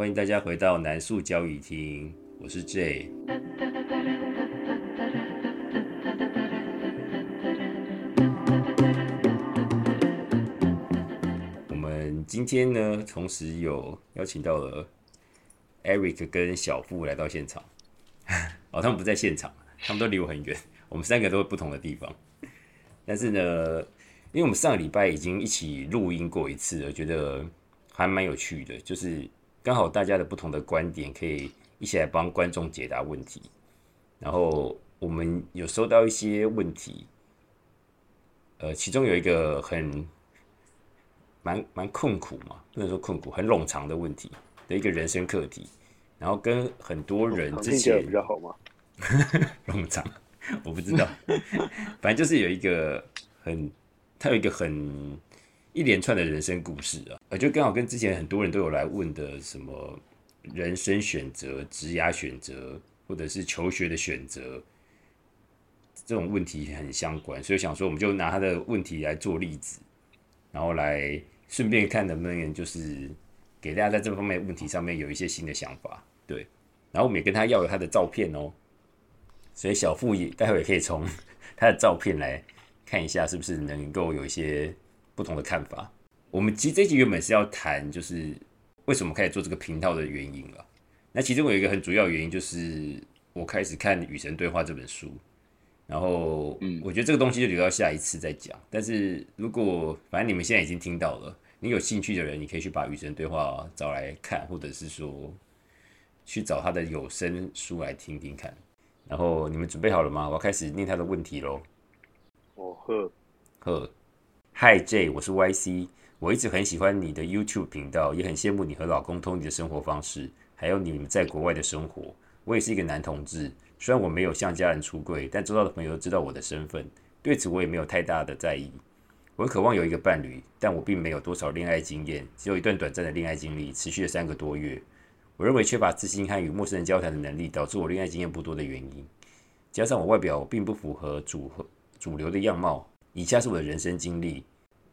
欢迎大家回到南树交易厅，我是 J。我们今天呢，同时有邀请到了 Eric 跟小付来到现场。哦，他们不在现场，他们都离我很远。我们三个都不同的地方，但是呢，因为我们上个礼拜已经一起录音过一次了，觉得还蛮有趣的，就是刚好大家的不同的观点可以一起来帮观众解答问题。然后我们有收到一些问题，呃，其中有一个很蛮蛮困苦嘛，不能说困苦，很冗长的问题的一个人生课题。然后跟很多人之前比较好吗？冗长，我不知道，反正就是有一个很，他有一个很一连串的人生故事啊，呃，就刚好跟之前很多人都有来问的什么人生选择、职业选择，或者是求学的选择这种问题很相关，所以想说我们就拿他的问题来做例子，然后来顺便看能不能就是给大家在这方面问题上面有一些新的想法。对，然后我们也跟他要有他的照片哦，所以小付也待会也可以从 他的照片来看一下，是不是能够有一些不同的看法。我们其实这集原本是要谈，就是为什么开始做这个频道的原因了。那其中有一个很主要原因，就是我开始看《与神对话》这本书，然后嗯，我觉得这个东西就留到下一次再讲。但是如果反正你们现在已经听到了，你有兴趣的人，你可以去把《与神对话》找来看，或者是说。去找他的有声书来听听看，然后你们准备好了吗？我要开始念他的问题喽。哦呵呵，Hi J，我是 YC，我一直很喜欢你的 YouTube 频道，也很羡慕你和老公 Tony 的生活方式，还有你们在国外的生活。我也是一个男同志，虽然我没有向家人出柜，但周遭的朋友知道我的身份，对此我也没有太大的在意。我渴望有一个伴侣，但我并没有多少恋爱经验，只有一段短暂的恋爱经历，持续了三个多月。我认为缺乏自信和与陌生人交谈的能力，导致我恋爱经验不多的原因。加上我外表并不符合主主流的样貌。以下是我的人生经历：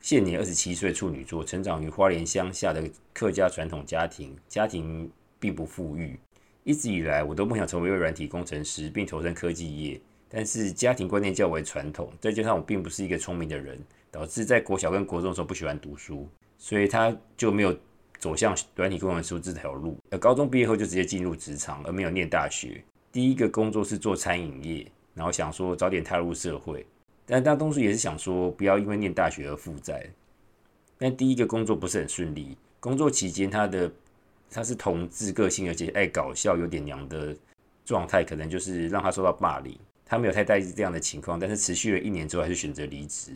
现年二十七岁，处女座，成长于花莲乡下的客家传统家庭，家庭并不富裕。一直以来，我都梦想成为一位软体工程师，并投身科技业。但是家庭观念较为传统，再加上我并不是一个聪明的人，导致在国小跟国中的时候不喜欢读书，所以他就没有。走向软体工程师这条路，呃，高中毕业后就直接进入职场，而没有念大学。第一个工作是做餐饮业，然后想说早点踏入社会。但大多数也是想说不要因为念大学而负债。但第一个工作不是很顺利，工作期间他的他是同志个性，而且爱搞笑，有点娘的状态，可能就是让他受到霸凌。他没有太在意这样的情况，但是持续了一年之后，还是选择离职。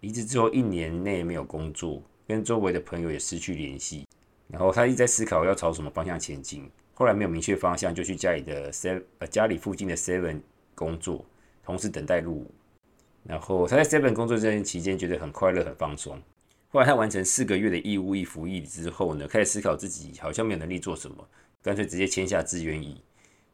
离职之后一年内没有工作，跟周围的朋友也失去联系。然后他一直在思考要朝什么方向前进，后来没有明确方向，就去家里的 seven 呃家里附近的 seven 工作，同时等待入伍。然后他在 seven 工作这段期间觉得很快乐很放松。后来他完成四个月的义务役服役之后呢，开始思考自己好像没有能力做什么，干脆直接签下志愿役。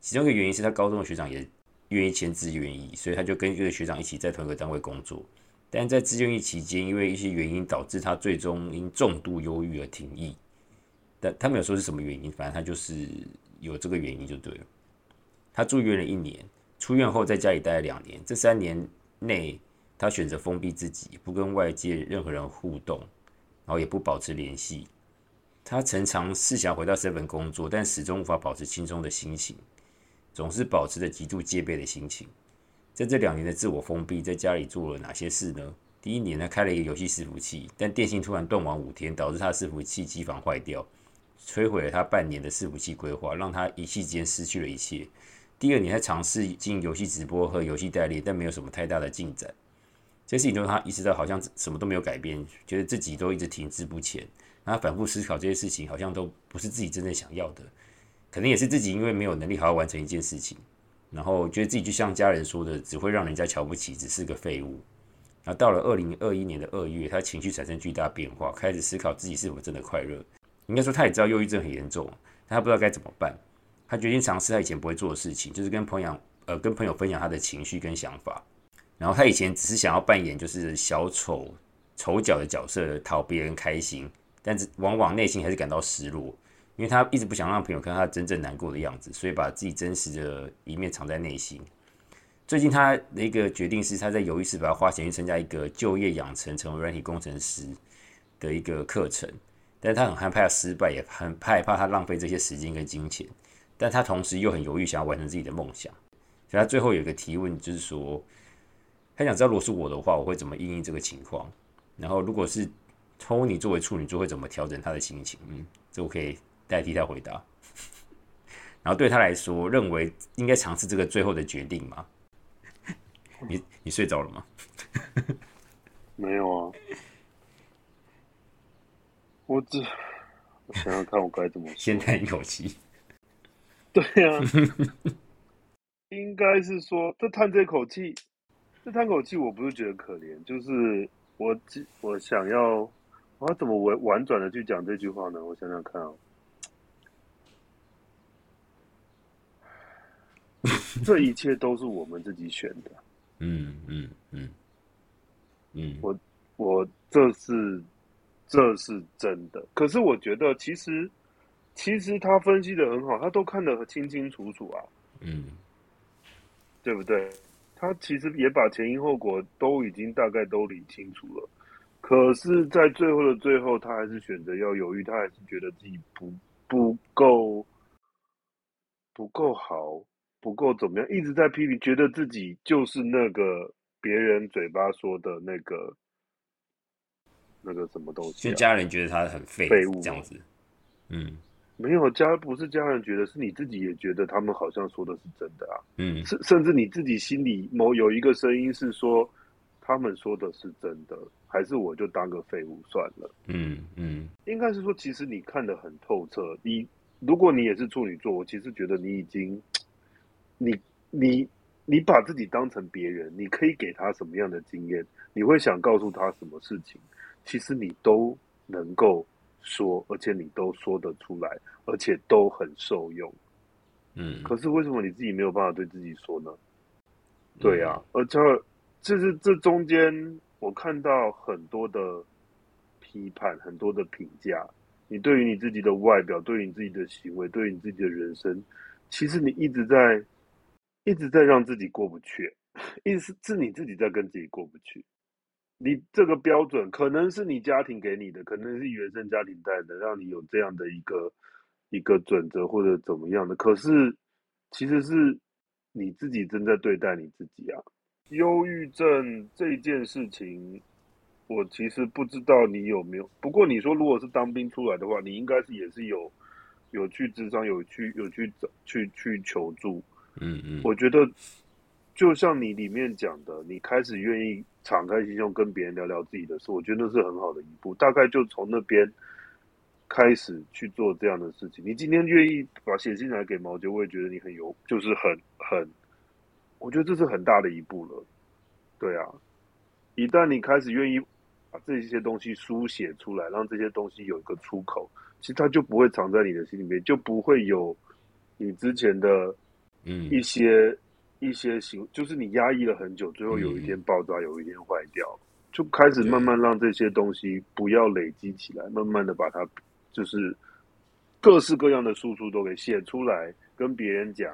其中一个原因是他高中的学长也愿意签志愿役，所以他就跟这个学长一起在同一个单位工作。但在志愿役期间，因为一些原因导致他最终因重度忧郁而停役。但他没有说是什么原因，反正他就是有这个原因就对了。他住院了一年，出院后在家里待了两年。这三年内，他选择封闭自己，不跟外界任何人互动，然后也不保持联系。他曾尝试想回到 seven 工作，但始终无法保持轻松的心情，总是保持着极度戒备的心情。在这两年的自我封闭，在家里做了哪些事呢？第一年呢，开了一个游戏伺服器，但电信突然断网五天，导致他的伺服器机房坏掉。摧毁了他半年的伺服器规划，让他一气之间失去了一切。第二年，他尝试进游戏直播和游戏代理，但没有什么太大的进展。这事情中他意识到，好像什么都没有改变，觉得自己都一直停滞不前。他反复思考这些事情，好像都不是自己真正想要的。可能也是自己因为没有能力好好完成一件事情，然后觉得自己就像家人说的，只会让人家瞧不起，只是个废物。然后到了二零二一年的二月，他情绪产生巨大变化，开始思考自己是否真的快乐。应该说，他也知道忧郁症很严重，但他不知道该怎么办。他决定尝试他以前不会做的事情，就是跟朋友呃跟朋友分享他的情绪跟想法。然后他以前只是想要扮演就是小丑丑角的角色，讨别人开心，但是往往内心还是感到失落。因为他一直不想让朋友看到他真正难过的样子，所以把自己真实的一面藏在内心。最近他的一个决定是，他在犹豫是否要花钱去参加一个就业养成成为软体工程师的一个课程，但是他很害怕失败，也很害怕他浪费这些时间跟金钱，但他同时又很犹豫，想要完成自己的梦想。所以他最后有一个提问，就是说，他想知道如果是我的话，我会怎么应对这个情况？然后如果是 Tony 作为处女座，会怎么调整他的心情？嗯，这我可以代替他回答。然后对他来说，认为应该尝试这个最后的决定吗？你你睡着了吗？没有啊，我只我想想看，我该怎么。先叹一口气。对呀、应该是说，这叹这口气，这叹口气，我不是觉得可怜，就是我只我想要，我要怎么婉婉转的去讲这句话呢？我想想看啊、这一切都是我们自己选的。嗯嗯嗯嗯，我我这是这是真的，可是我觉得其实其实他分析的很好，他都看得清清楚楚啊，嗯对不对？他其实也把前因后果都已经大概都理清楚了，可是，在最后的最后，他还是选择要犹豫，他还是觉得自己不不够不够好，不够怎么样，一直在批评，觉得自己就是那个别人嘴巴说的那个那个什么东西、就啊。家人觉得他很废，废物这样子。嗯没有家不是家人觉得，是你自己也觉得他们好像说的是真的啊。嗯甚甚至你自己心里某有一个声音是说，他们说的是真的，还是我就当个废物算了？嗯嗯应该是说，其实你看得很透彻。你如果你也是处女座，我其实觉得你已经，你你你把自己当成别人，你可以给他什么样的经验，你会想告诉他什么事情，其实你都能够说，而且你都说得出来，而且都很受用。嗯，可是为什么你自己没有办法对自己说呢？对啊，而且就是这中间，我看到很多的批判，很多的评价。你对于你自己的外表，对于你自己的行为，对于你自己的人生，其实你一直在一直在让自己过不去，一直是是你自己在跟自己过不去。你这个标准可能是你家庭给你的，可能是原生家庭带的，让你有这样的一个一个准则或者怎么样的。可是其实是你自己正在对待你自己啊。忧郁症这件事情，我其实不知道你有没有。不过你说如果是当兵出来的话，你应该是也是有有去智商，有去有去找去去求助。嗯嗯，我觉得就像你里面讲的，你开始愿意敞开心胸跟别人聊聊自己的事，我觉得那是很好的一步。大概就从那边开始去做这样的事情。你今天愿意把写信来给毛杰，我也觉得你很有，就是很很，我觉得这是很大的一步了。对啊，一旦你开始愿意把这些东西书写出来，让这些东西有一个出口，其实它就不会藏在你的心里面，就不会有你之前的嗯一些一些行，就是你压抑了很久，最后有一天爆炸，有一天坏掉，就开始慢慢让这些东西不要累积起来，慢慢的把它就是各式各样的输出都给写出来，跟别人讲，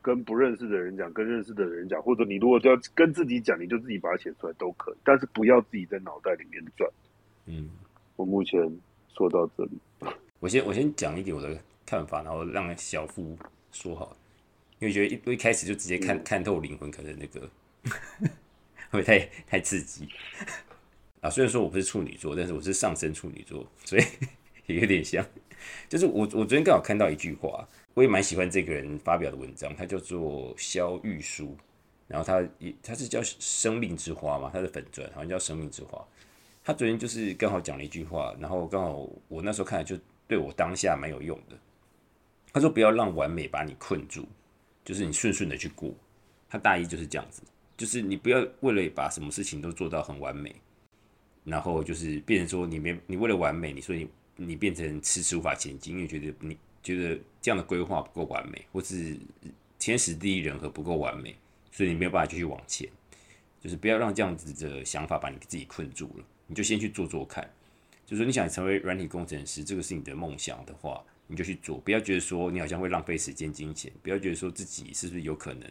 跟不认识的人讲，跟认识的人讲，或者你如果就要跟自己讲，你就自己把它写出来都可以，但是不要自己在脑袋里面转。嗯，我目前说到这里，我先我先讲一点我的看法，然后让小夫说好。了，因为觉得一一开始就直接看、看透灵魂，可能那个 会太太刺激啊。虽然说我不是处女座，但是我是上升处女座，所以 也有点像。就是我我昨天刚好看到一句话，我也蛮喜欢这个人发表的文章，他叫做肖玉书，然后他也他是叫生命之花嘛，他的粉钻好像叫生命之花。他昨天就是刚好讲了一句话，然后刚好我那时候看了就对我当下蛮有用的。他说不要让完美把你困住，就是你顺顺的去过。他大意就是这样子，就是你不要为了把什么事情都做到很完美，然后就是变成说你没你为了完美，你说你你变成迟迟无法前进，因为觉得你觉得这样的规划不够完美，或是天时地利人和不够完美，所以你没有办法继续往前。就是不要让这样子的想法把你自己困住了，你就先去做做看。就是说你想成为软体工程师，这个是你的梦想的话，你就去做，不要觉得说你好像会浪费时间金钱，不要觉得说自己是不是有可能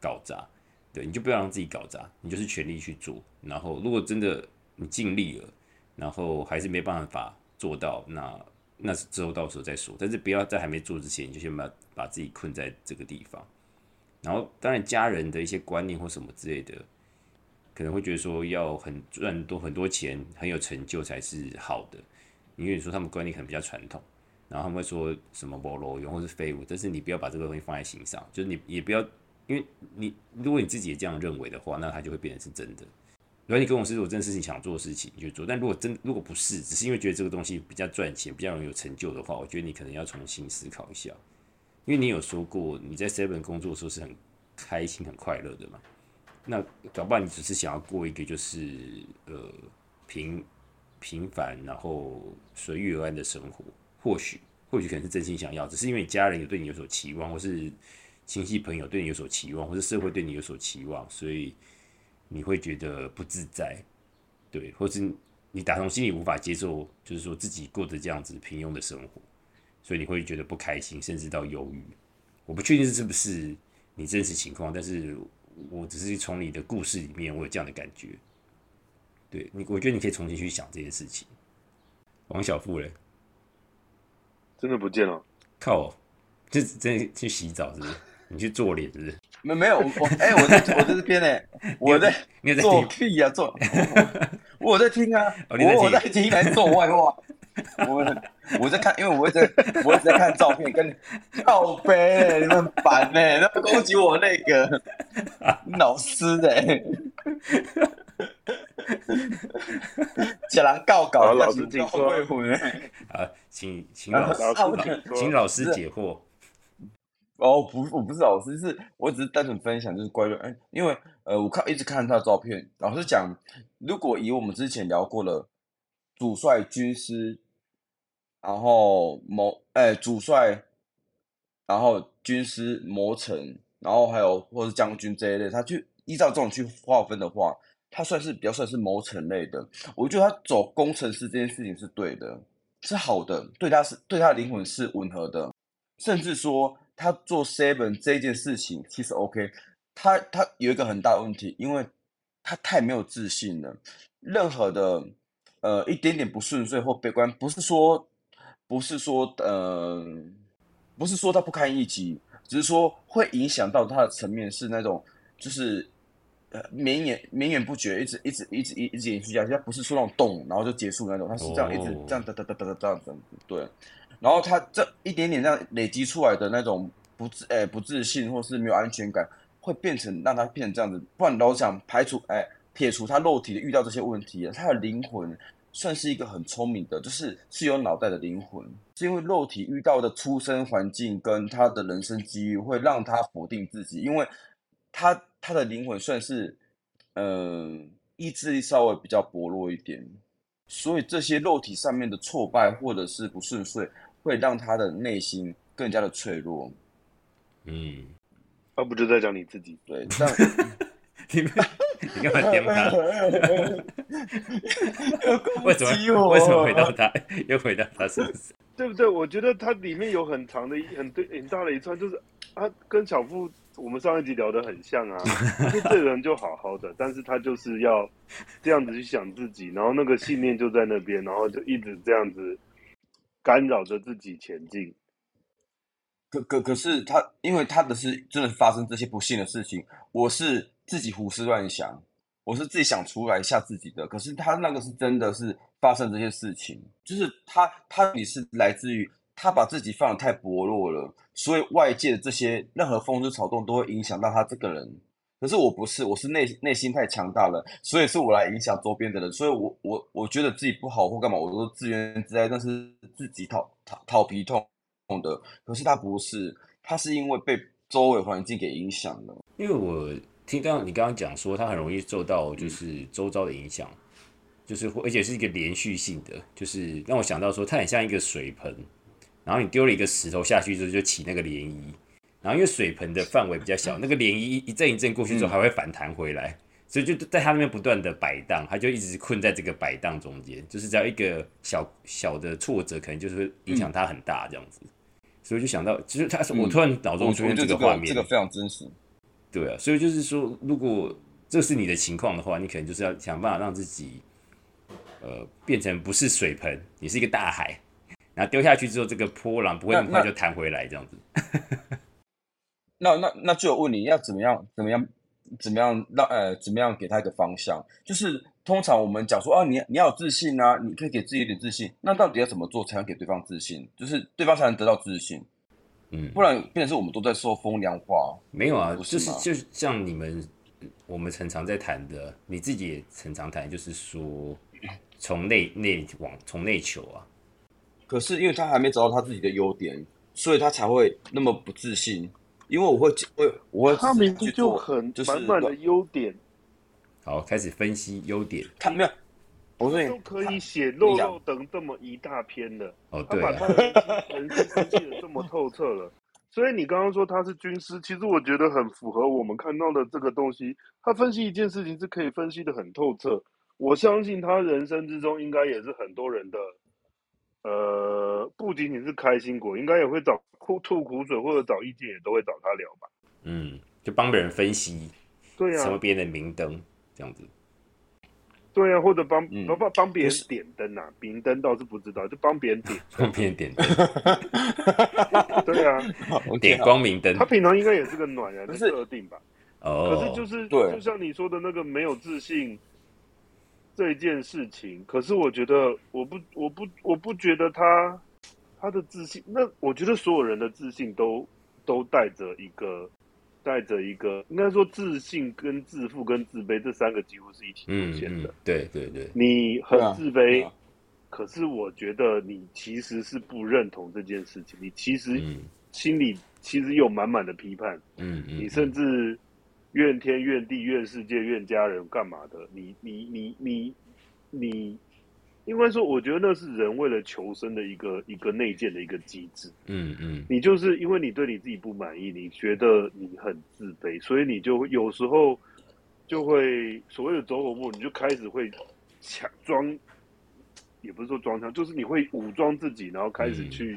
搞砸，对，你就不要让自己搞砸，你就是全力去做。然后如果真的你尽力了，然后还是没办法做到，那那之后到时候再说。但是不要在还没做之前，你就先把把自己困在这个地方。然后当然家人的一些观念或什么之类的，可能会觉得说要很赚多很多钱，很有成就才是好的。因为你说他们观念可能比较传统。然后他们会说什么“菠萝用”或是“废物”，但是你不要把这个东西放在心上，就是你也不要，因为你如果你自己也这样认为的话，那它就会变成是真的。如果你跟我是我真的是你想做的事情，你就做；但如果真如果不是，只是因为觉得这个东西比较赚钱、比较容易有成就的话，我觉得你可能要重新思考一下。因为你有说过你在 Seven 工作的时候是很开心、很快乐的嘛？那搞不好你只是想要过一个就是呃平平凡然后随遇而安的生活。或许，或许可能是真心想要，只是因为你家人有对你有所期望，或是亲戚朋友对你有所期望，或是社会对你有所期望，所以你会觉得不自在，对，或是你打从心里无法接受，就是说自己过着这样子平庸的生活，所以你会觉得不开心，甚至到忧郁。我不确定是不是你真实情况，但是我只是从你的故事里面，我有这样的感觉。对你，我觉得你可以重新去想这件事情。王小富人。真的不见了，靠！就真的去洗澡是不是？你去做脸是不是？没没有我哎，我在我在这边呢，我在你在做屁呀做，我在听啊，我我在听来做外话，我我在看，因为我在我一直在看照片，跟靠背，你们烦呢，那攻击我那个老师哎。叫人告稿，老师请说。啊，请请老师，请老师解惑。哦，不，我不是老师，是我只是单纯分享，就是关于哎，因为呃，我看一直看他的照片。老师讲，如果以我们之前聊过了主帅、军师，然后谋哎主帅，然后军师、谋臣，然后还有或是将军这一类，他去依照这种去划分的话。他算是比较算是谋臣类的，我觉得他走工程师这件事情是对的，是好的，对他是对他的灵魂是吻合的，甚至说他做 seven 这件事情其实 OK，他他有一个很大的问题，因为他太没有自信了，任何的呃一点点不顺遂或悲观，不是说不是说呃不是说他不堪一击，只是说会影响到他的层面是那种就是。呃，绵延绵延不绝，一直一直一直一一直延续下去。它不是说那种动，然后就结束那种，它是这样一直这样哒哒哒哒哒这样子。对，然后它这一点点这样累积出来的那种不自诶不自信或是没有安全感，会变成让它变成这样子。不然老想排除诶撇除他肉体的遇到这些问题，他的灵魂算是一个很聪明的，就是是有脑袋的灵魂，是因为肉体遇到的出生环境跟他的人生机遇会让他否定自己，因为他。他的灵魂算是，嗯，意志力稍微比较薄弱一点，所以这些肉体上面的挫败或者是不顺遂，会让他的内心更加的脆弱。嗯，他不就在讲你自己？对，这样。你你干嘛点他？为什么？为什么回到他？又回到他身上？对不对？我觉得它里面有很长的、很对、很大的一串，就是啊，跟小富。我们上一集聊得很像啊，这人就好好的，但是他就是要这样子去想自己，然后那个信念就在那边，然后就一直这样子干扰着自己前进。可可可是他，因为他的是真的发生这些不幸的事情，我是自己胡思乱想，我是自己想出来吓自己的。可是他那个是真的是发生这些事情，就是他他你是来自于。他把自己放的太薄弱了，所以外界的这些任何风吹草动都会影响到他这个人。可是我不是，我是内内心太强大了，所以是我来影响周边的人。所以我我我觉得自己不好或干嘛，我都自怨自艾，但是自己讨讨讨皮痛的。可是他不是，他是因为被周围环境给影响了。因为我听到你刚刚讲说，他很容易受到就是周遭的影响，就是而且是一个连续性的，就是让我想到说，他很像一个水盆。然后你丢了一个石头下去之后，就起那个涟漪。然后因为水盆的范围比较小，那个涟漪一阵一阵过去之后，还会反弹回来。所以就在他那边不断的摆荡，他就一直困在这个摆荡中间，就是只要一个小小的挫折，可能就是会影响他很大这样子。所以就想到，其实他是我突然脑中出现这个画面，这个非常真实。对啊，所以就是说，如果这是你的情况的话，你可能就是要想办法让自己，呃，变成不是水盆，你是一个大海，然后丢下去之后，这个波浪不会那么快就弹回来，这样子。那那那就有问你要怎么样？怎么样？怎么样让呃？怎么样给他一个方向？就是通常我们讲说啊，你你要有自信啊，你可以给自己一点自信。那到底要怎么做才能给对方自信？就是对方才能得到自信。嗯，不然变成是我们都在说风凉话。没有啊，就是就是像你们我们常常在谈的，你自己也常常谈，就是说从内内往从内求啊。可是因为他还没找到他自己的优点，所以他才会那么不自信。因为我会我我会他明明就很满满的优点。好，开始分析优点。他没有。我说都可以写肉肉等这么一大篇的，哦，对，他把他的人生分析的这么透彻了，所以你刚刚说他是军师，其实我觉得很符合我们看到的这个东西。他分析一件事情是可以分析的很透彻，我相信他人生之中应该也是很多人的，呃，不仅仅是开心果，应该也会找哭吐苦水或者找意见，也都会找他聊吧。嗯，就帮别人分析，对呀，成为别人的明灯这样子。对啊，或者帮帮帮帮别人点灯啊，明灯倒是不知道，就帮别人点，帮别人点灯。对啊，点光明灯。他平常应该也是个暖人的设定吧？哦。可是就是就像你说的那个没有自信这一件事情，可是我觉得我不我不我不觉得他他的自信，那我觉得所有人的自信都都带着一个。带着一个，应该说自信、跟自负、跟自卑这三个几乎是一起出现的。对对对，你很自卑，可是我觉得你其实是不认同这件事情，你其实心里其实有满满的批判。嗯嗯，你甚至怨天怨地怨世界怨家人干嘛的？你你你你你。应该说，我觉得那是人为了求生的一个一个内建的一个机制。嗯嗯，你就是因为你对你自己不满意，你觉得你很自卑，所以你就有时候就会所谓的走火入魔，你就开始会强装，也不是说装腔，就是你会武装自己，然后开始去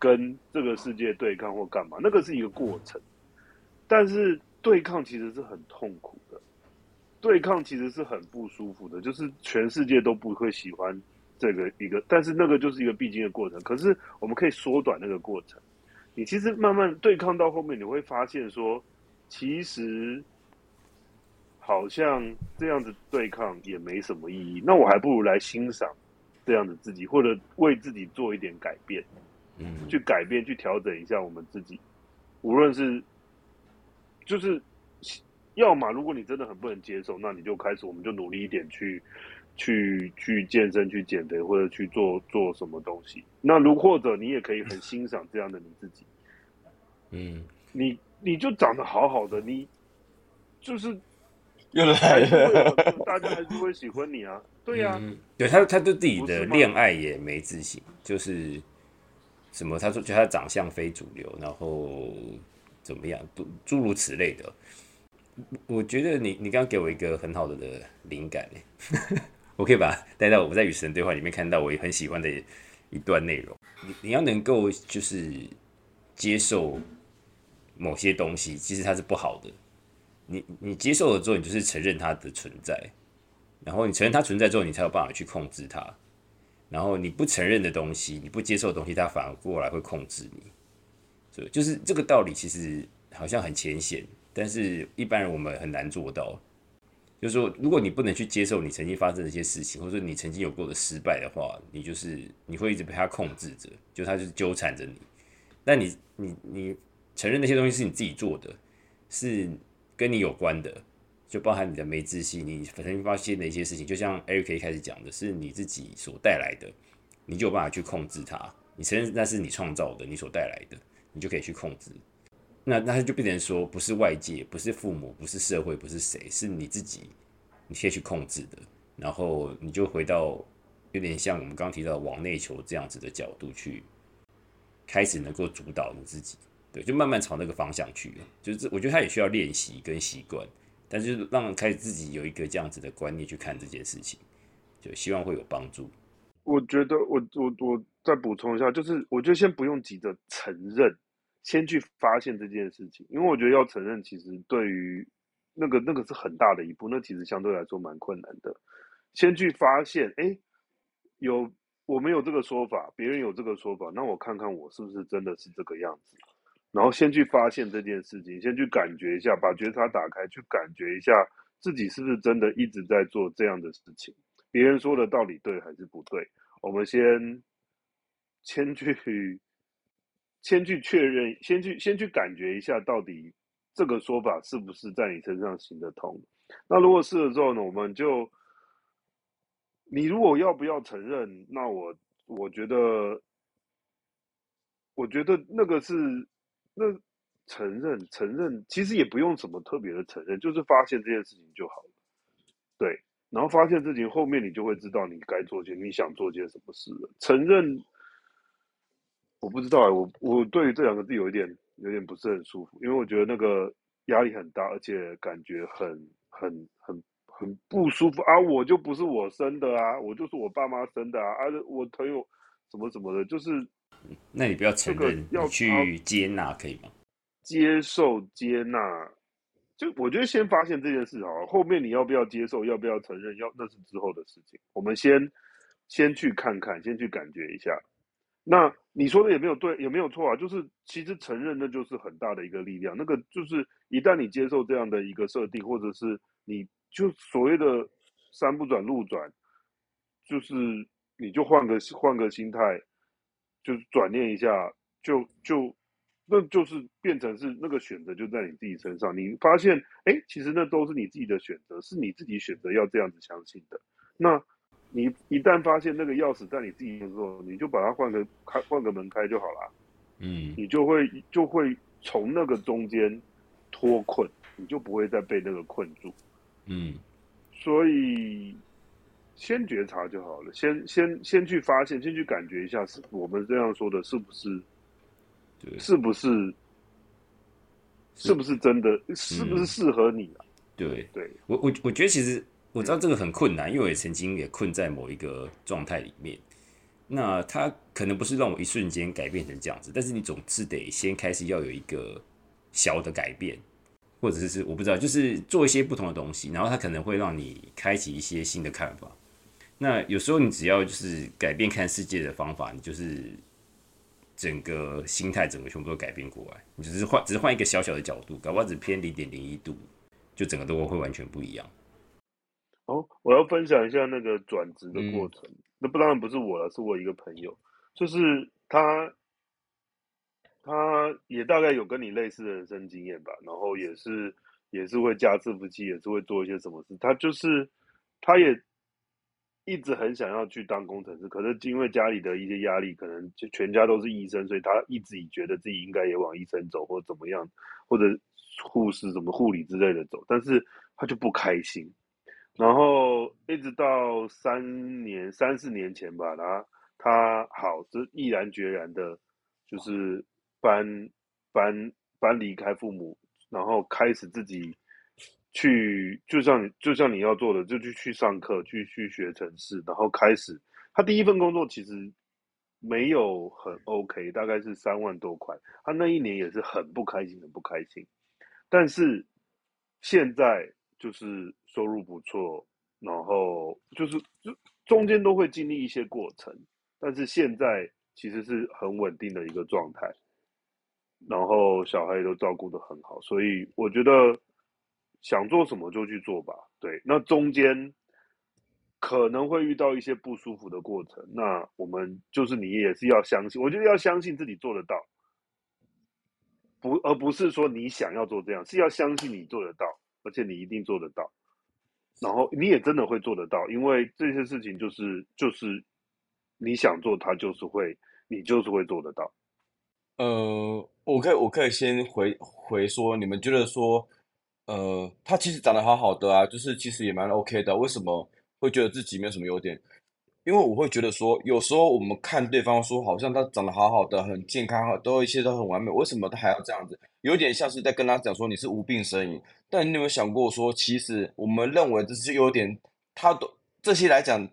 跟这个世界对抗或干嘛。那个是一个过程，但是对抗其实是很痛苦的。对抗其实是很不舒服的，就是全世界都不会喜欢这个一个，但是那个就是一个必经的过程。可是我们可以缩短那个过程。你其实慢慢对抗到后面，你会发现说，其实好像这样子对抗也没什么意义。那我还不如来欣赏这样的自己，或者为自己做一点改变，嗯，去改变、去调整一下我们自己，无论是就是。要么，如果你真的很不能接受，那你就开始，我们就努力一点去，去去健身、去减肥，或者去做做什么东西。那如或者你也可以很欣赏这样的你自己，嗯，你你就长得好好的，你就是又来了，大家还是会喜欢你啊。对呀，对他，他对自己的恋爱也没自信，就是什么？他说，觉得他长相非主流，然后怎么样，诸诸如此类的。我觉得你你刚刚给我一个很好的的灵感 我可以把它带到我在与神对话里面看到我也很喜欢的一段内容。你你要能够就是接受某些东西，其实它是不好的。你你接受了之后，你就是承认它的存在，然后你承认它存在之后，你才有办法去控制它。然后你不承认的东西，你不接受的东西，它反而过来会控制你。就是这个道理，其实好像很浅显。但是一般人我们很难做到，就是说，如果你不能去接受你曾经发生的一些事情，或者说你曾经有过的失败的话，你就是你会一直被他控制着，就他就是纠缠着你。那你你你承认那些东西是你自己做的，是跟你有关的，就包含你的没自信，你曾经发现的一些事情，就像 Eric 开始讲的，是你自己所带来的，你就有办法去控制它。你承认那是你创造的，你所带来的，你就可以去控制。那那他就变成说，不是外界，不是父母，不是社会，不是谁，是你自己，你可以去控制的。然后你就回到有点像我们刚提到往内求这样子的角度去，开始能够主导你自己。对，就慢慢朝那个方向去。就是我觉得他也需要练习跟习惯，但是让开始自己有一个这样子的观念去看这件事情，就希望会有帮助。我觉得我我我再补充一下，就是我觉得先不用急着承认，先去发现这件事情，因为我觉得要承认，其实对于那个那个是很大的一步，那其实相对来说蛮困难的。先去发现，哎，有我们有这个说法，别人有这个说法，那我看看我是不是真的是这个样子。然后先去发现这件事情，先去感觉一下，把觉察打开，去感觉一下自己是不是真的一直在做这样的事情。别人说的到底对还是不对？我们先先去先去确认，先去先去感觉一下，到底这个说法是不是在你身上行得通？那如果是了之后呢，我们就你如果要不要承认？那我我觉得，我觉得那个是。那承认承认，其实也不用什么特别的承认，就是发现这件事情就好了。对，然后发现事情后面，你就会知道你该做些你想做些什么事了。承认，我不知道哎，我我对于这两个字有一点有点不是很舒服，因为我觉得那个压力很大，而且感觉很很很很不舒服啊！我就不是我生的啊，我就是我爸妈生的啊，啊，我朋友什么什么的，就是。那你不要承认，要去接纳可以吗？接受接纳，就我觉得先发现这件事好，后面你要不要接受，要不要承认，要那是之后的事情。我们先先去看看，先去感觉一下。那你说的也没有对，也没有错啊。就是其实承认那就是很大的一个力量。那个就是一旦你接受这样的一个设定，或者是你就所谓的山不转路转，就是你就换个换个心态。就是转念一下，就就，那就是变成是那个选择就在你自己身上。你发现，哎，其实那都是你自己的选择，是你自己选择要这样子相信的。那你一旦发现那个钥匙在你自己的时候，你就把它换个开，换个门开就好了。嗯，你就会就会从那个中间脱困，你就不会再被那个困住。嗯，所以。先觉察就好了，先先先去发现，先去感觉一下，是我们这样说的，是不是？对是不是？是不是真的？是不是适合你啊？对，对我我我觉得其实我知道这个很困难，因为我也曾经也困在某一个状态里面。那它可能不是让我一瞬间改变成这样子，但是你总是得先开始要有一个小的改变。或者是是我不知道，就是做一些不同的东西，然后它可能会让你开启一些新的看法。那有时候你只要就是改变看世界的方法，你就是整个心态整个全部都改变过来。你只是换，只是换一个小小的角度，搞不好只偏零点零一度，就整个都会完全不一样。哦，我要分享一下那个转职的过程。那不当然不是我了，是我一个朋友，就是他。他也大概有跟你类似的人生经验吧，然后也是也是会加伺服器，也是会做一些什么事。他就是他也一直很想要去当工程师，可是因为家里的一些压力，可能就全家都是医生，所以他一直以觉得自己应该也往医生走，或者怎么样，或者护士什么护理之类的走，但是他就不开心。然后一直到三年三四年前吧，他他好，是毅然决然的，就是。搬搬搬离开父母，然后开始自己去，就像你就像你要做的，就去去上课，去去学城市，然后开始。他第一份工作其实没有很 OK，大概是三万多块。他那一年也是很不开心，很不开心。但是现在就是收入不错，然后就是就中间都会经历一些过程，但是现在其实是很稳定的一个状态。然后小孩也都照顾的很好，所以我觉得想做什么就去做吧。对，那中间可能会遇到一些不舒服的过程，那我们就是你也是要相信，我觉得要相信自己做得到，不而不是说你想要做这样，是要相信你做得到，而且你一定做得到，然后你也真的会做得到，因为这些事情就是就是你想做，它就是会，你就是会做得到。呃，我可以，我可以先回回说，你们觉得说，呃，他其实长得好好的啊，就是其实也蛮 OK 的，为什么会觉得自己没有什么优点？因为我会觉得说，有时候我们看对方说，好像他长得好好的，很健康，都一切都很完美，为什么他还要这样子？有点像是在跟他讲说你是无病呻吟。但你有没有想过说，其实我们认为这是有点，他都这些来讲，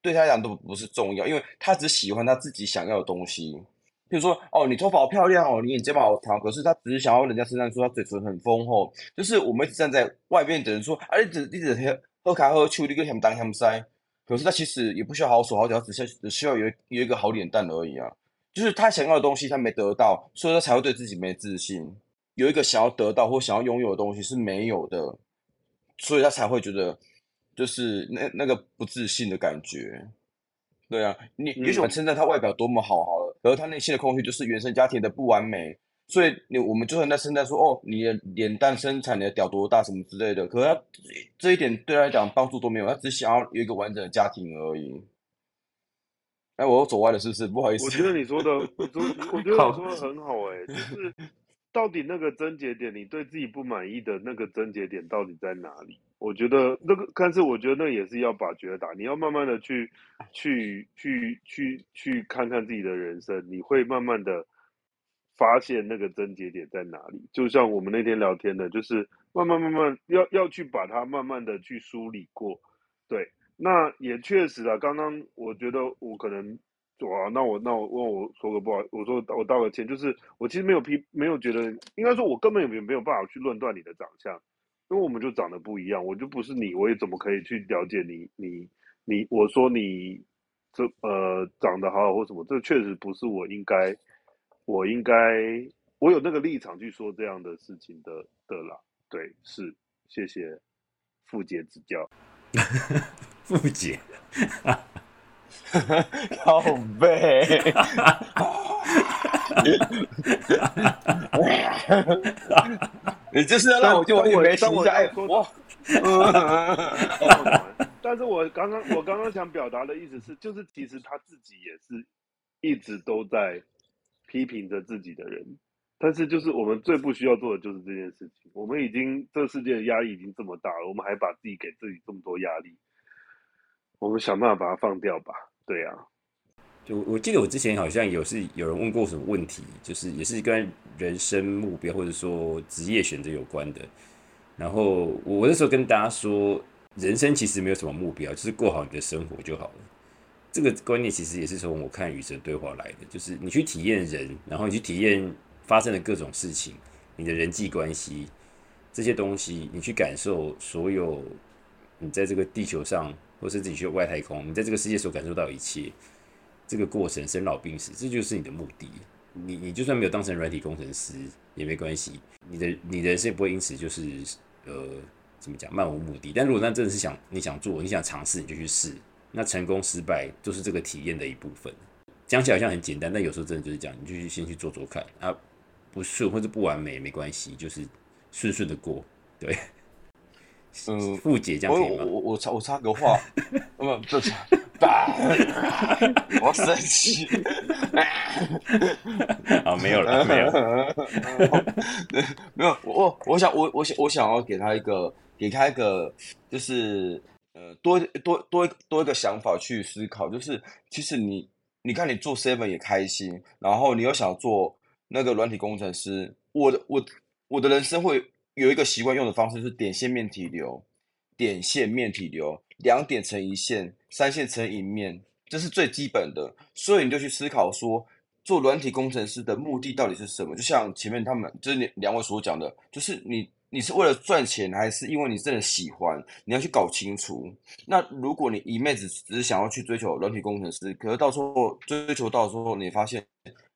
对他来讲都不是重要，因为他只喜欢他自己想要的东西。比如说，哦，你头发好漂亮哦，你眼睫毛好长，可是他只是想要人家称赞说他嘴唇很丰厚，就是我们一直站在外面的人说，啊，你只你只喝喝卡喝酒，你个嫌东嫌西。可是他其实也不需要好手好脚，只需只需要有有一个好脸蛋而已啊。就是他想要的东西他没得到，所以他才会对自己没自信。有一个想要得到或想要拥有的东西是没有的，所以他才会觉得就是那那个不自信的感觉。对啊，你也许我们称赞他外表多么好好了，可是他内心的空虚就是原生家庭的不完美。所以你我们就算在称赞说哦，你的脸蛋、身材、你的屌多大什么之类的，可是他这一点对他来讲帮助都没有，他只想要有一个完整的家庭而已。哎，我又走歪了，是不是？不好意思。我觉得你说的，我我觉得你说的很好，哎，就是到底那个症结点，你对自己不满意的那个症结点到底在哪里？我觉得那个，但是我觉得那也是要把觉打，你要慢慢的去去去去去看看自己的人生，你会慢慢的。发现那个症结点在哪里？就像我们那天聊天的，就是慢慢慢慢要要去把它慢慢的去梳理过。对，那也确实啊。刚刚我觉得我可能，哇，那我那我问我说个不好，我说我道个歉，就是我其实没有批，没有觉得，应该说我根本也没有办法去论断你的长相，因为我们就长得不一样，我就不是你，我也怎么可以去了解你？你你我说你这呃长得好或什么，这确实不是我应该。我应该，我有那个立场去说这样的事情的的啦。对，是，谢谢傅姐指教。傅姐，宝贝，你就是要让我就我没听下哎，我，但是我刚刚我刚刚想表达的意思是，就是其实他自己也是一直都在。批评着自己的人，但是就是我们最不需要做的就是这件事情。我们已经这世界的压力已经这么大了，我们还把自己给自己这么多压力，我们想办法把它放掉吧。对呀，就我记得我之前好像有是有人问过什么问题，就是也是跟人生目标或者说职业选择有关的。然后我那时候跟大家说，人生其实没有什么目标，就是过好你的生活就好了。这个观念其实也是从我看与神对话来的，就是你去体验人，然后你去体验发生的各种事情，你的人际关系这些东西，你去感受所有你在这个地球上，或是自己去外太空，你在这个世界所感受到一切，这个过程生老病死，这就是你的目的。你你就算没有当成软体工程师也没关系，你的你的人生不会因此就是呃怎么讲漫无目的。但如果那真的是想你想做，你想尝试，你就去试。那成功失败都是这个体验的一部分，讲起来好像很简单，但有时候真的就是这样，你就去先去做做看啊，不顺或者不完美没关系，就是顺顺的过，对。嗯，误解这样可以吗？我我我插我插个话，不不插，爸，我生气。啊，没有了，没有，没有。我我想我我想我想要给他一个给他一个就是。呃，多多多多一个想法去思考，就是其实你，你看你做 seven 也开心，然后你又想做那个软体工程师，我的我我的人生会有一个习惯用的方式是点线面体流，点线面体流，两点成一线，三线成一面，这是最基本的，所以你就去思考说，做软体工程师的目的到底是什么？就像前面他们就是两位所讲的，就是你。你是为了赚钱，还是因为你真的喜欢？你要去搞清楚。那如果你一辈子只是想要去追求软体工程师，可是到时候追求到时候，你发现，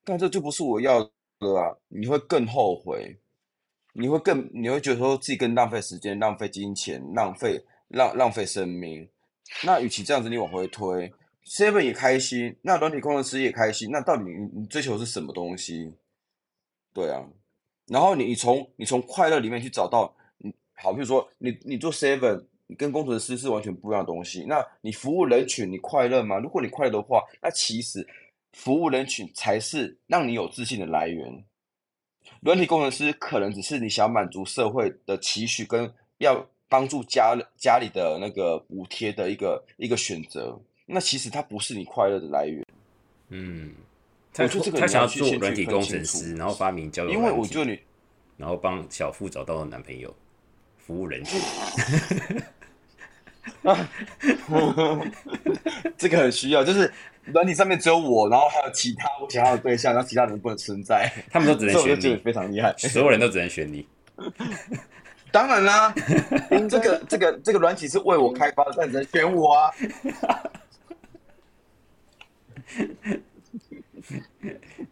但这就不是我要的啊！你会更后悔，你会更，你会觉得说自己更浪费时间、浪费金钱、浪费浪浪费生命。那与其这样子，你往回推，Seven 也开心，那软体工程师也开心，那到底你你追求是什么东西？对啊。然后你你从你从快乐里面去找到，嗯，好，比如说你你做 seven，你跟工程师是完全不一样的东西。那你服务人群，你快乐吗？如果你快乐的话，那其实服务人群才是让你有自信的来源。软体工程师可能只是你想满足社会的期许，跟要帮助家家里的那个补贴的一个一个选择。那其实它不是你快乐的来源。嗯，他我这个他想要做软体工程师，然后发明交友因为我觉得你然后帮小富找到了男朋友，服务人群。这个很需要，就是软体上面只有我，然后还有其他我想要的对象，然后其他人不能存在，他们都只能选所以我就觉得你，非常厉害。所有人都只能选你。当然啦，这个这个这个软体是为我开发的，但只能选我啊。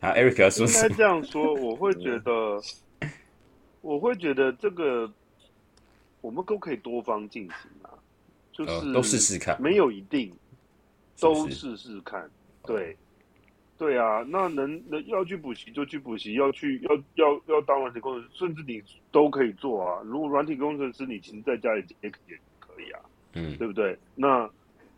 好，Eric 要说应该么？这样说，我会觉得，我会觉得这个我们都可以多方进行啊，就是、呃都试试看没有一定，都试试看，对，对啊，那能能要去补习就去补习，要去要要要当软体工程师，甚至你都可以做啊。如果软体工程师，你其实在家里也也可以啊。嗯对不对？那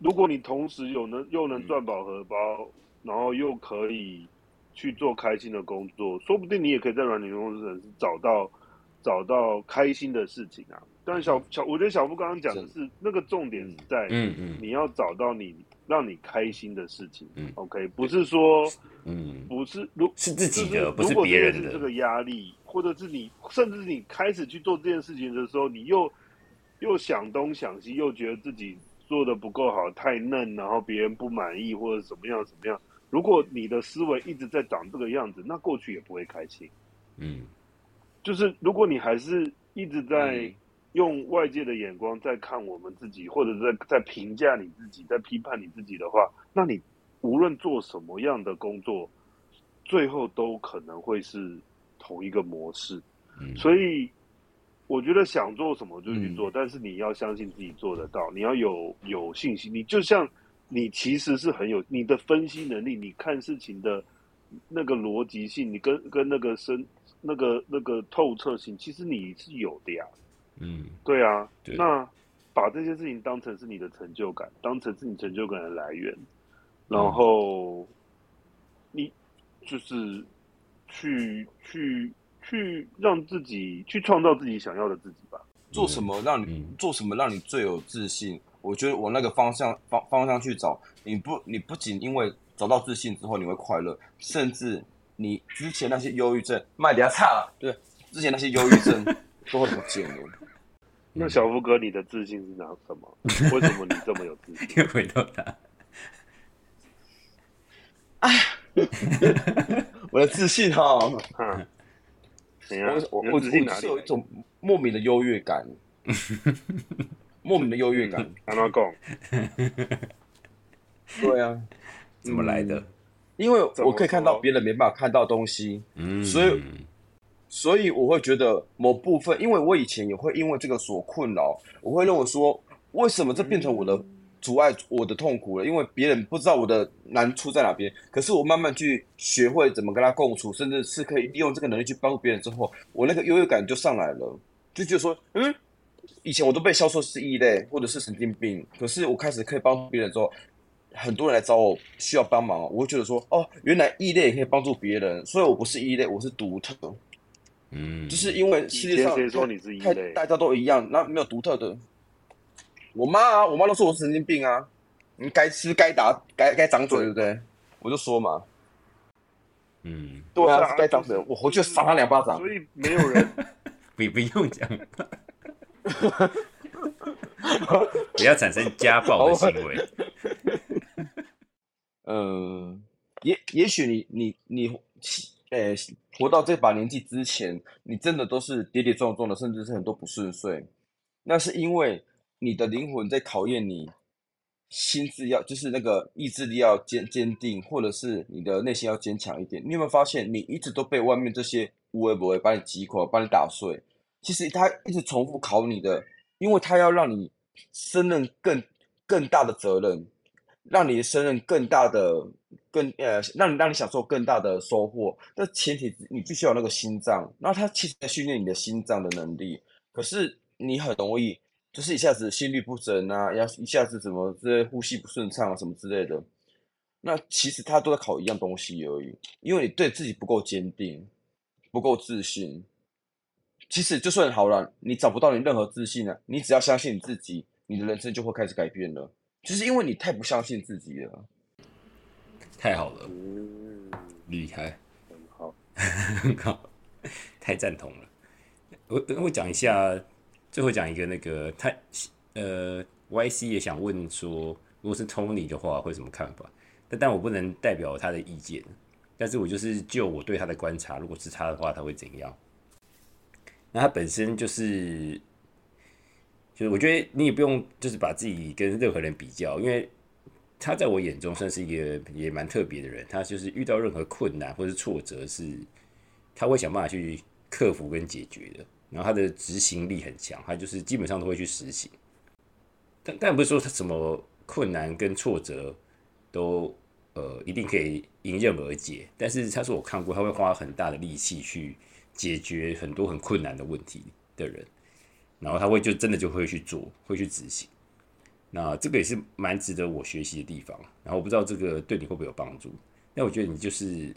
如果你同时有能又能赚饱荷包，然后又可以去做开心的工作，说不定你也可以在软体工程师找到找到开心的事情啊。但小小，我觉得小夫刚刚讲的是那个重点是在嗯嗯你要找到你让你开心的事情。嗯 OK，不是说嗯，不是如是自己就是的，不是如果别人的。这个压力，或者是你，甚至你开始去做这件事情的时候，你又又想东想西，又觉得自己做的不够好，太嫩，然后别人不满意，或者怎么样怎么样。如果你的思维一直在长这个样子，那过去也不会开心。嗯就是如果你还是一直在嗯用外界的眼光在看我们自己，或者在在评价你自己，在批判你自己的话，那你无论做什么样的工作，最后都可能会是同一个模式。嗯，所以我觉得想做什么就去做，但是你要相信自己做得到，你要有有信心。你就像你其实是很有你的分析能力，你看事情的那个逻辑性，你跟跟那个深那个那个透彻性，其实你是有的呀。嗯对啊，对那把这些事情当成是你的成就感，当成是你成就感的来源，然后你就是去去去让自己去创造自己想要的自己吧。做什么让你、嗯做什么让你最有自信？我觉得往那个方向方方向去找，你不你不仅因为找到自信之后你会快乐，甚至你之前那些忧郁症卖点差了，对，之前那些忧郁症都会不见了。那小福哥，你的自信是拿什么？为什么你这么有自信？又回到他，我的自信哈，哈，怎样？你的我我我我自信哪？是有一种莫名的优越感，莫名的优越感。安妈讲，对啊，怎么来的？因为我可以看到说别人没办法看到的东西，嗯，所以所以我会觉得某部分，因为我以前也会因为这个所困扰，我会认为说，为什么这变成我的阻碍、我的痛苦了？因为别人不知道我的难处在哪边，可是我慢慢去学会怎么跟他共处，甚至是可以利用这个能力去帮助别人之后，我那个优越感就上来了，就觉得说，嗯，以前我都被销售是异类或者是神经病，可是我开始可以帮助别人之后。很多人来找我需要帮忙，我会觉得说，哦，原来异类也可以帮助别人，所以我不是异类，我是独特。嗯，就是因为世界上以前谁说你是异太类大家都一样，那没有独特的。我妈啊，我妈都说我是神经病啊，你该吃该打该该长嘴，对不对？我就说嘛，嗯，对啊，该长嘴，我回去赏他两巴掌。所以没有人 你不用讲，不要产生家暴的行为。嗯，也也许你你你，呃，活到这把年纪之前，你真的都是跌跌撞撞的，甚至是很多不顺遂。那是因为你的灵魂在考验你，心智要就是那个意志力要坚坚定，或者是你的内心要坚强一点。你有没有发现，你一直都被外面这些无为不为把你击垮，把你打碎？其实他一直重复考你的，因为他要让你胜任更更大的责任。让你的胜任更大的、更呃，让你让你享受更大的收获。那前提你必须有那个心脏，那他其实在训练你的心脏的能力。可是你很容易就是一下子心律不整啊，要一下子怎么这些呼吸不顺畅啊，什么之类的。那其实他都在考一样东西而已，因为你对自己不够坚定，不够自信。其实就算好了，你找不到你任何自信啊，你只要相信你自己，你的人生就会开始改变了。就是因为你太不相信自己了。太好了，嗯，厉害，很好。很好，太赞同了。我我讲一下，最后讲一个那个他呃，YC 也想问说，如果是 Tony 的话，会什么看法？但但我不能代表他的意见，但是我就是就我对他的观察，如果是他的话，他会怎样？那他本身就是，就是我觉得你也不用就是把自己跟任何人比较，因为他在我眼中算是一个也蛮特别的人。他就是遇到任何困难或是挫折，是他会想办法去克服跟解决的。然后他的执行力很强，他就是基本上都会去实行。但但不是说他什么困难跟挫折都呃一定可以迎刃而解，但是他是我看过他会花很大的力气去解决很多很困难的问题的人，然后他会就真的就会去做，会去执行。那这个也是蛮值得我学习的地方。然后我不知道这个对你会不会有帮助。那我觉得你就是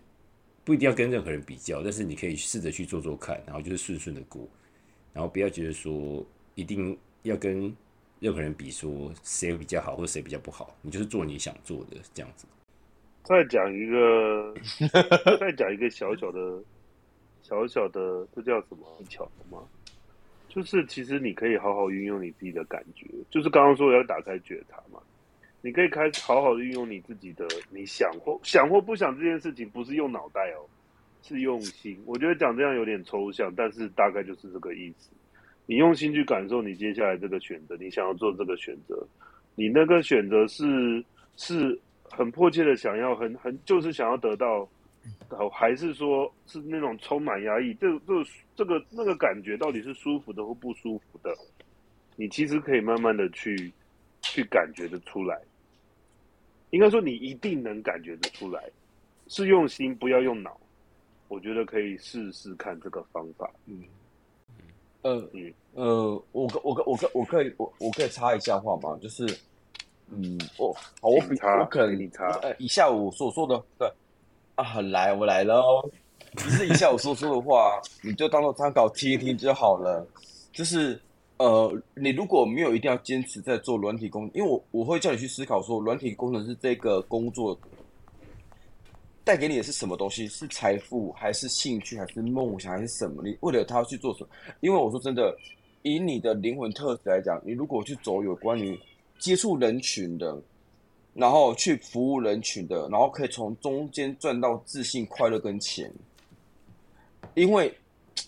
不一定要跟任何人比较，但是你可以试着去做做看，然后就是顺顺的过，然后不要觉得说一定要跟任何人比，说谁比较好或者谁比较不好，你就是做你想做的这样子。再讲一个，再讲一个小小的、小小的，这叫什么技巧吗？就是其实你可以好好运用你自己的感觉，就是刚刚说要打开觉察嘛，你可以开始好好运用你自己的，你想或想或不想这件事情，不是用脑袋哦，是用心。我觉得讲这样有点抽象，但是大概就是这个意思。你用心去感受你接下来这个选择，你想要做这个选择，你那个选择是是很迫切的想要，很很就是想要得到，还是说是那种充满压抑？这这这个那个感觉到底是舒服的或不舒服的？你其实可以慢慢的去去感觉得出来。应该说你一定能感觉得出来，是用心不要用脑。我觉得可以试试看这个方法。嗯，呃嗯呃，我可我可我可我可以我我可以插一下话吗？就是，嗯，我好，我比我可能请插呃，以下我所说的对啊，来我来了哦，就是以下我说出的话，你就当做参考听一听就好了。就是呃，你如果没有一定要坚持在做软体工，因为我我会叫你去思考说，软体工程师这个工作带给你的是什么东西？是财富，还是兴趣，还是梦想，还是什么？你为了他去做什么？因为我说真的，以你的灵魂特质来讲，你如果去走有关于接触人群的，然后去服务人群的，然后可以从中间赚到自信、快乐跟钱，因为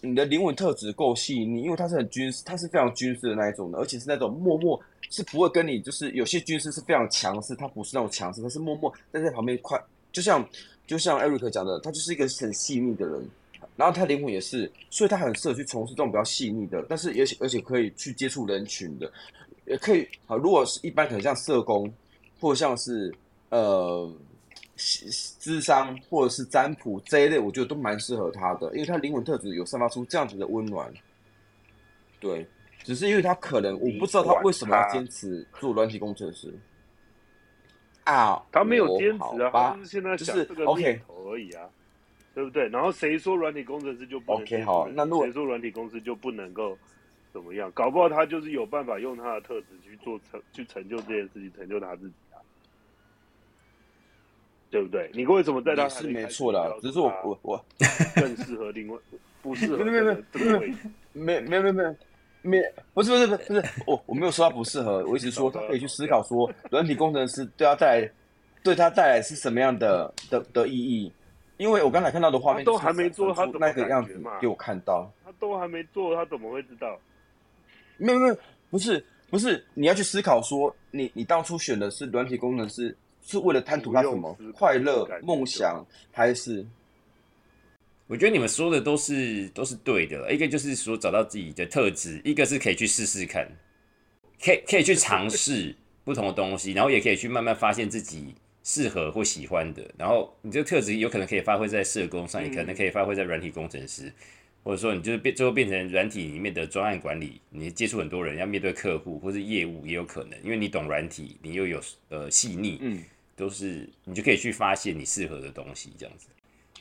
你的灵魂特质够细腻，因为他是很军事，他是非常军事的那一种的，而且是那种默默是不会跟你，就是有些军事是非常强势，他不是那种强势，他是默默站在旁边快，就像就像 Eric 讲的，他就是一个很细腻的人，然后他灵魂也是，所以他很适合去从事这种比较细腻的，但是也而且可以去接触人群的，也可以啊。如果是一般可能像社工，或像是呃智商或者是占卜这一类，我觉得都蛮适合他的，因为他灵魂特质有散发出这样子的温暖。对，只是因为他可能我不知道他为什么要坚持做软体工程师啊，他没有坚持啊，他就是现在就是想这个 OK 念头而已啊，对不对？然后谁说软体工程师就不能 OK，好那如果谁说软体公司就不能够怎么样？搞不好他就是有办法用他的特质去做成去成就这件事情，成就他自己啊，对不对？你为什么在他是没错的，只是我我我 更适合另外不适合 没有没有这个位置？没没没没没，不是不是不是不是，我我没有说他不适合，我一直说他可以去思考 说，软体工程师对他带来对他带来是什么样的的的意义？因为我刚才看到的画面都还没做他怎么那个样子嘛给我看到，他都还没做，他怎么会知道？没有没有不是不是，你要去思考说，你你当初选的是软体工程师，是为了贪图他什么？快乐梦想，还是？我觉得你们说的都是都是对的，一个就是说找到自己的特质，一个是可以去试试看，可以可以去尝试 不同的东西，然后也可以去慢慢发现自己适合或喜欢的。然后你这个特质有可能可以发挥在社工上，也可能可以发挥在软体工程师，或者说你就是变最后变成软体里面的专案管理，你接触很多人，要面对客户或是业务也有可能，因为你懂软体，你又有呃细腻，嗯都是你就可以去发现你适合的东西，这样子，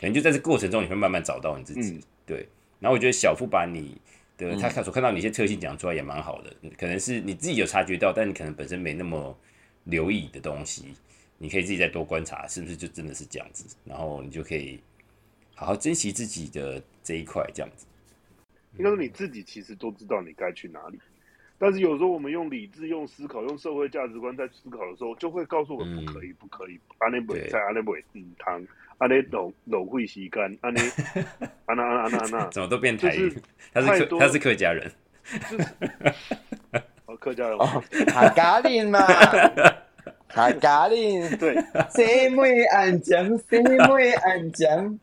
可能就在这过程中你会慢慢找到你自己。嗯对，然后我觉得小夫把你的嗯他看所看到你一些特性讲出来也蛮好的，可能是你自己有察觉到，但你可能本身没那么留意的东西，你可以自己再多观察，是不是就真的是这样子，然后你就可以好好珍惜自己的这一块，这样子。应该说你自己其实都知道你该去哪里，但是有时候我们用理智、用思考、用社会价值观在思考的时候，就会告诉我们不可以，不可以，安内不对。菜，安尼不嗯汤，安尼浪浪费时间，安内安那安那安那安那，怎么都变台语？就是？他是客他是客家人，哦，客家人哦，客家人嘛，客家人，对，谁妹安讲，谁妹安讲，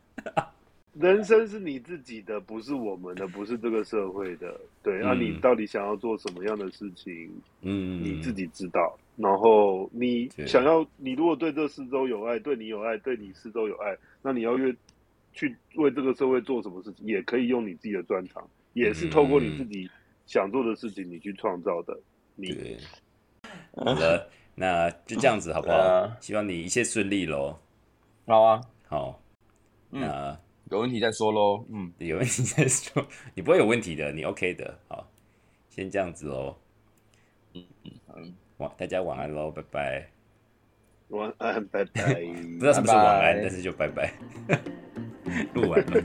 人生是你自己的，不是我们的，不是这个社会的。对，那、嗯你到底想要做什么样的事情，嗯，你自己知道。然后你想要，你如果对这四周有爱，对你有爱，对你四周有爱，那你要越去为这个社会做什么事情，也可以用你自己的专长，也是透过你自己想做的事情，你去创造的。你对，好了，那就这样子好不好？呃希望你一切顺利喽。好啊，好，嗯那有问题再说喽。嗯，有问题再说，你不会有问题的，你 OK 的。好，先这样子喽。嗯嗯，晚大家晚安喽，拜拜。晚安，拜拜。不知道什么是晚安拜，拜但是就拜拜。录完了。